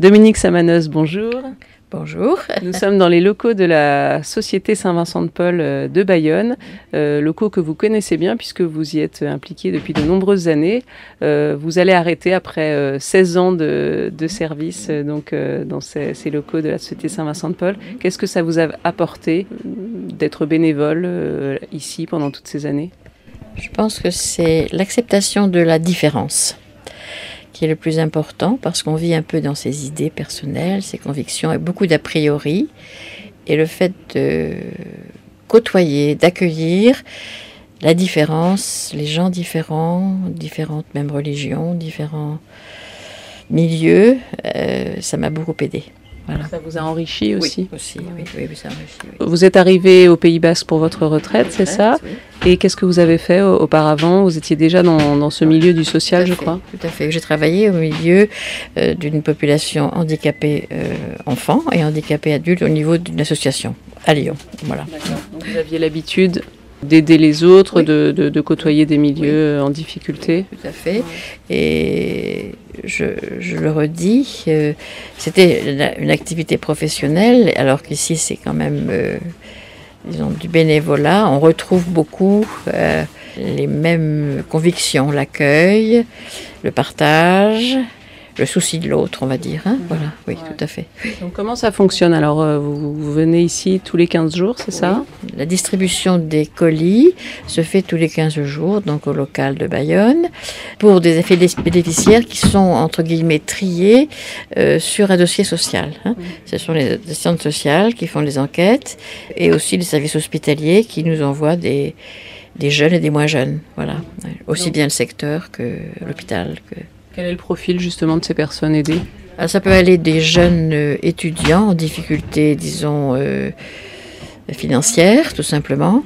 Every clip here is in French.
Dominique Samanos, bonjour. Bonjour. Nous sommes dans les locaux de la Société Saint-Vincent de Paul euh, de Bayonne, euh, locaux que vous connaissez bien puisque vous y êtes impliqué depuis de nombreuses années. Euh, vous allez arrêter après 16 ans de, service donc, dans ces, ces, locaux de la Société Saint-Vincent de Paul. Qu'est-ce que ça vous a apporté d'être bénévole ici pendant toutes ces années? Je pense que c'est l'acceptation de la différence qui est le plus important parce qu'on vit un peu dans ses idées personnelles, ses convictions et beaucoup d'a priori. Et le fait de côtoyer, d'accueillir la différence, les gens différents, différentes mêmes religions, différents milieux, euh, ça m'a beaucoup aidé. Ça vous a enrichi aussi Oui, aussi, oui, oui, ça enrichi, Vous êtes arrivé au Pays Basque pour votre retraite, c'est ça Et qu'est-ce que vous avez fait auparavant Vous étiez déjà dans, ce milieu du social, je crois Tout à fait. J'ai travaillé au milieu euh, d'une population handicapée euh, enfants et handicapée adultes au niveau d'une association à Lyon. Voilà. vous aviez l'habitude d'aider les autres, de, de, côtoyer des milieux en difficulté. Tout à fait. Et je, je le redis, euh, c'était une, activité professionnelle, alors qu'ici c'est quand même, euh, disons, du bénévolat. On retrouve beaucoup euh, les mêmes convictions, l'accueil, le partage, le souci de l'autre, on va dire. Hein. Voilà, oui, tout à fait. Donc, comment ça fonctionne? Alors, euh, vous, venez ici tous les 15 jours, c'est ça? La distribution des colis se fait tous les 15 jours, donc au local de Bayonne, pour des effets bénéficiaires qui sont, entre guillemets, triés euh, sur un dossier social. Hein. Ce sont les, centres sociales qui font les enquêtes et aussi les services hospitaliers qui nous envoient des, des jeunes et des moins jeunes. Voilà. Aussi bien le secteur que l'hôpital. Que... Quel est le profil justement de ces personnes aidées? Ah, Ça peut aller des jeunes euh, étudiants en difficulté, disons, euh, financière, tout simplement.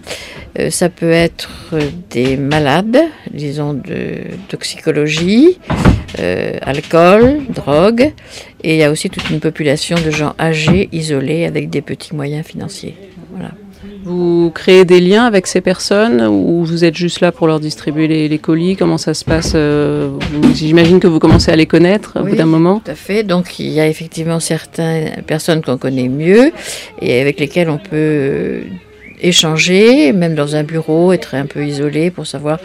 Euh, ça peut être des malades, disons, de toxicologie, alcool, drogue. Et il y a aussi toute une population de gens âgés, isolés, avec des petits moyens financiers. Vous créez des liens avec ces personnes ou vous êtes juste là pour leur distribuer les, colis? Comment ça se passe euh, J'imagine que vous commencez à les connaître au bout d'un moment. Tout à fait. Donc il y a effectivement certaines personnes qu'on connaît mieux et avec lesquelles on peut euh, échanger, même dans un bureau, être un peu isolé pour savoir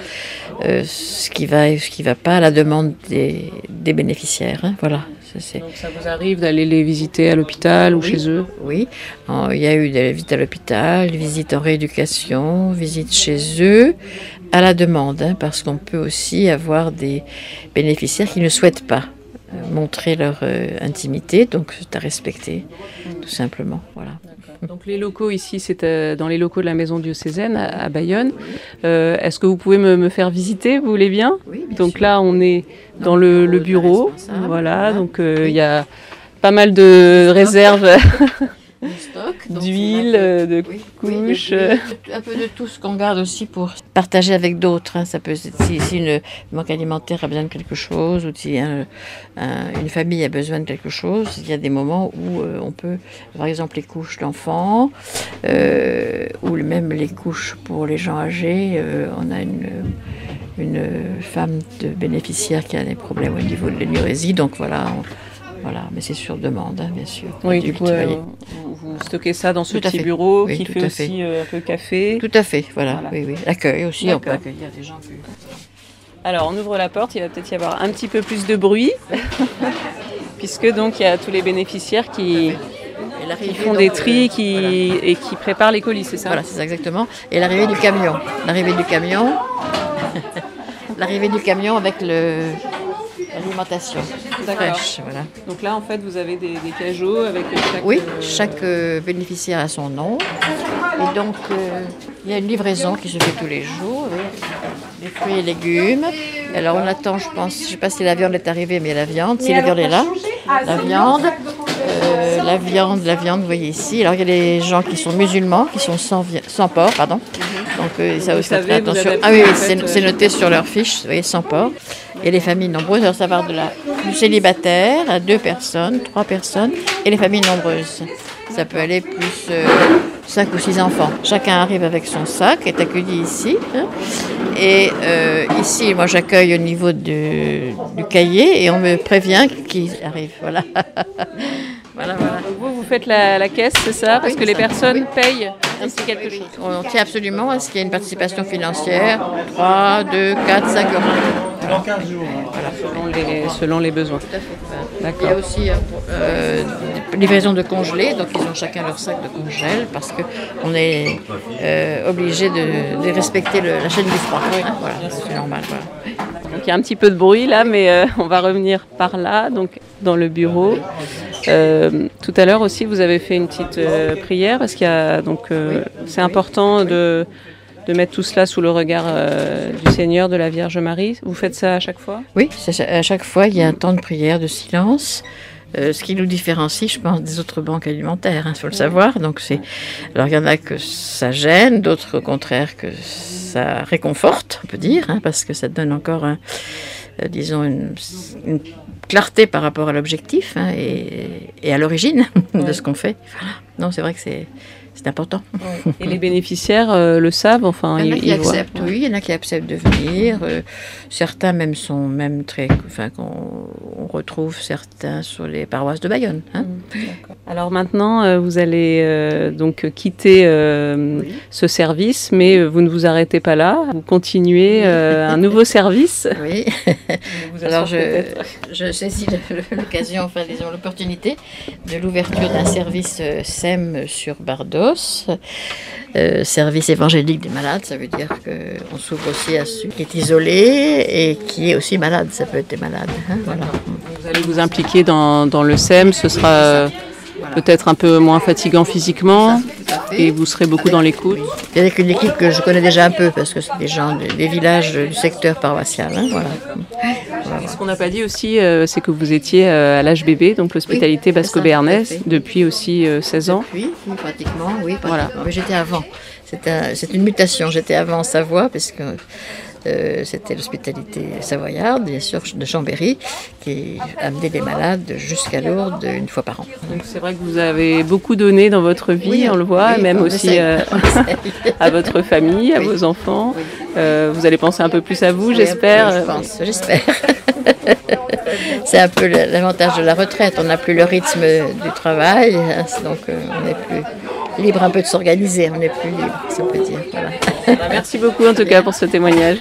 euh, ce qui va et ce qui ne va pas à la demande des, bénéficiaires. Hein. Voilà, donc ça vous arrive d'aller les visiter à l'hôpital ou chez eux Oui, il y a eu des visites à l'hôpital, visites en rééducation, visites chez eux, à la demande, hein, parce qu'on peut aussi avoir des bénéficiaires qui ne souhaitent pas euh, montrer leur euh, intimité, donc c'est à respecter, tout simplement. Voilà. Donc les locaux ici, c'est euh, dans les locaux de la maison diocésaine à, Bayonne. Est-ce que vous pouvez me, faire visiter, vous voulez bien Oui. donc là, on est dans, le, bureau. Voilà, donc il y a pas mal de réserves. d'huile, euh, de couches. Euh. un peu de tout ce qu'on garde aussi pour partager avec d'autres. Hein. Ça peut si, une banque alimentaire a besoin de quelque chose ou si une famille a besoin de quelque chose, il y a des moments où euh, on peut, par exemple, les couches d'enfants ou même les couches pour les gens âgés. on a une une femme de bénéficiaire qui a des problèmes au niveau de l'énurésie. Donc voilà, voilà, mais c'est sur demande, hein, bien sûr. Oui, du coup, euh, vous stockez ça dans ce petit bureau qui fait aussi euh, un peu café. Tout à fait, voilà. Oui, oui. L'accueil aussi, on peut accueillir des gens Alors, on ouvre la porte, il va peut-être y avoir un petit peu plus de bruit, puisque donc il y a tous les bénéficiaires qui, font des tris qui, et qui préparent les colis, c'est ça? Voilà, c'est ça exactement. Et l'arrivée du camion. L'arrivée du camion. l'arrivée du camion avec le, L'alimentation fraîche, voilà. Donc là, en fait, vous avez des, cajots avec chaque... Oui, euh, chaque euh, bénéficiaire a son nom. Et donc, euh, il y a une livraison qui se fait tous les jours, des fruits et légumes. Alors, on attend, je pense, je ne sais pas si la viande est arrivée, mais il y a la viande. Si la viande est là, la viande, la viande, la viande, vous voyez ici. Alors, il y a des gens qui sont musulmans, qui sont sans, sans porc, pardon. Donc, ça aussi, attention. Ah oui, c'est noté sur leur fiche, vous voyez, sans porc et les familles nombreuses, à savoir de la, du célibataire à deux personnes, trois personnes, et les familles nombreuses. Ça peut aller plus, euh, cinq ou six enfants. Chacun arrive avec son sac, est accueilli ici. hein. Et euh, ici, moi, j'accueille au niveau du, du cahier et on me prévient qui arrive. Voilà. voilà, voilà. Donc vous, vous faites la, la caisse, c'est ça? Parce Oui, que les ça. personnes Oui. payent ainsi quelque chose. On tient absolument à ce qu'il y ait une participation financière 3, 2, 4, 5 euros. Selon les, selon les besoins. Tout à fait. Il y a aussi euh, euh, des livraisons de congelés, donc ils ont chacun leur sac de congèle parce qu'on est euh, obligé de, de respecter le- la chaîne du froid. hein, voilà, c'est normal. Voilà. Donc il y a un petit peu de bruit là, mais euh, on va revenir par là, donc dans le bureau. Euh, tout à l'heure aussi, vous avez fait une petite euh, prière parce qu'il y a donc euh, c'est important de de mettre tout cela sous le regard euh, du Seigneur, de la Vierge Marie. Vous faites ça à chaque fois? Oui, c'est- à chaque fois, il y a un temps de prière, de silence. euh, ce qui nous différencie, je pense, des autres banques alimentaires, il faut le savoir. Donc c'est, alors il y en a que ça gêne, d'autres au contraire que ça réconforte, on peut dire, hein, parce que ça donne encore, un, euh, disons, une, une clarté par rapport à l'objectif hein, et, et à l'origine de ce qu'on fait. Voilà. Non, c'est vrai que c'est, c'est important. Et les bénéficiaires euh, le savent, enfin Il y en a qui voient. acceptent, oui, il y en a qui acceptent de venir. euh, certains même sont même très, enfin qu'on on retrouve certains sur les paroisses de Bayonne. hein. Alors maintenant, euh, vous allez euh, donc quitter euh, Oui. ce service, mais vous ne vous arrêtez pas là. Vous continuez un nouveau service. Oui. Alors je, je saisis l'occasion, enfin disons l'opportunité de l'ouverture d'un service SEM sur Bardos, euh, service évangélique des malades. Ça veut dire qu'on s'ouvre aussi à celui qui est isolé et qui est aussi malade. Ça peut être des malades. hein, voilà. Vous allez vous impliquer dans, dans le SEM, ce sera peut-être un peu moins fatigant physiquement et vous serez beaucoup dans l'écoute. Avec une équipe que je connais déjà un peu parce que c'est des gens de- des villages du secteur paroissial. hein, voilà. Ce qu'on n'a pas dit aussi, euh, c'est que vous étiez euh, à l'HBB, donc l'hospitalité Oui, basco-béarnaise, depuis aussi euh, 16 ans. Oui, oui, pratiquement, oui, pratiquement. Voilà. Mais j'étais avant. C'est un- c'est une mutation. J'étais avant en Savoie parce que euh, c'était l'hospitalité savoyarde, bien sûr, de Chambéry, qui amenait des malades jusqu'à Lourdes une fois par an. Donc c'est vrai que vous avez beaucoup donné dans votre vie, Oui, on le voit, oui, même aussi euh, à votre famille, à vos enfants. Euh, vous allez penser un peu plus à vous, j'espère. Je pense, j'espère. C'est un peu l'avantage de la retraite. On n'a plus le rythme du travail, hein, donc on est plus libre un peu de s'organiser. On est plus libre, si on peut dire. Voilà. Merci beaucoup en tout cas pour ce témoignage.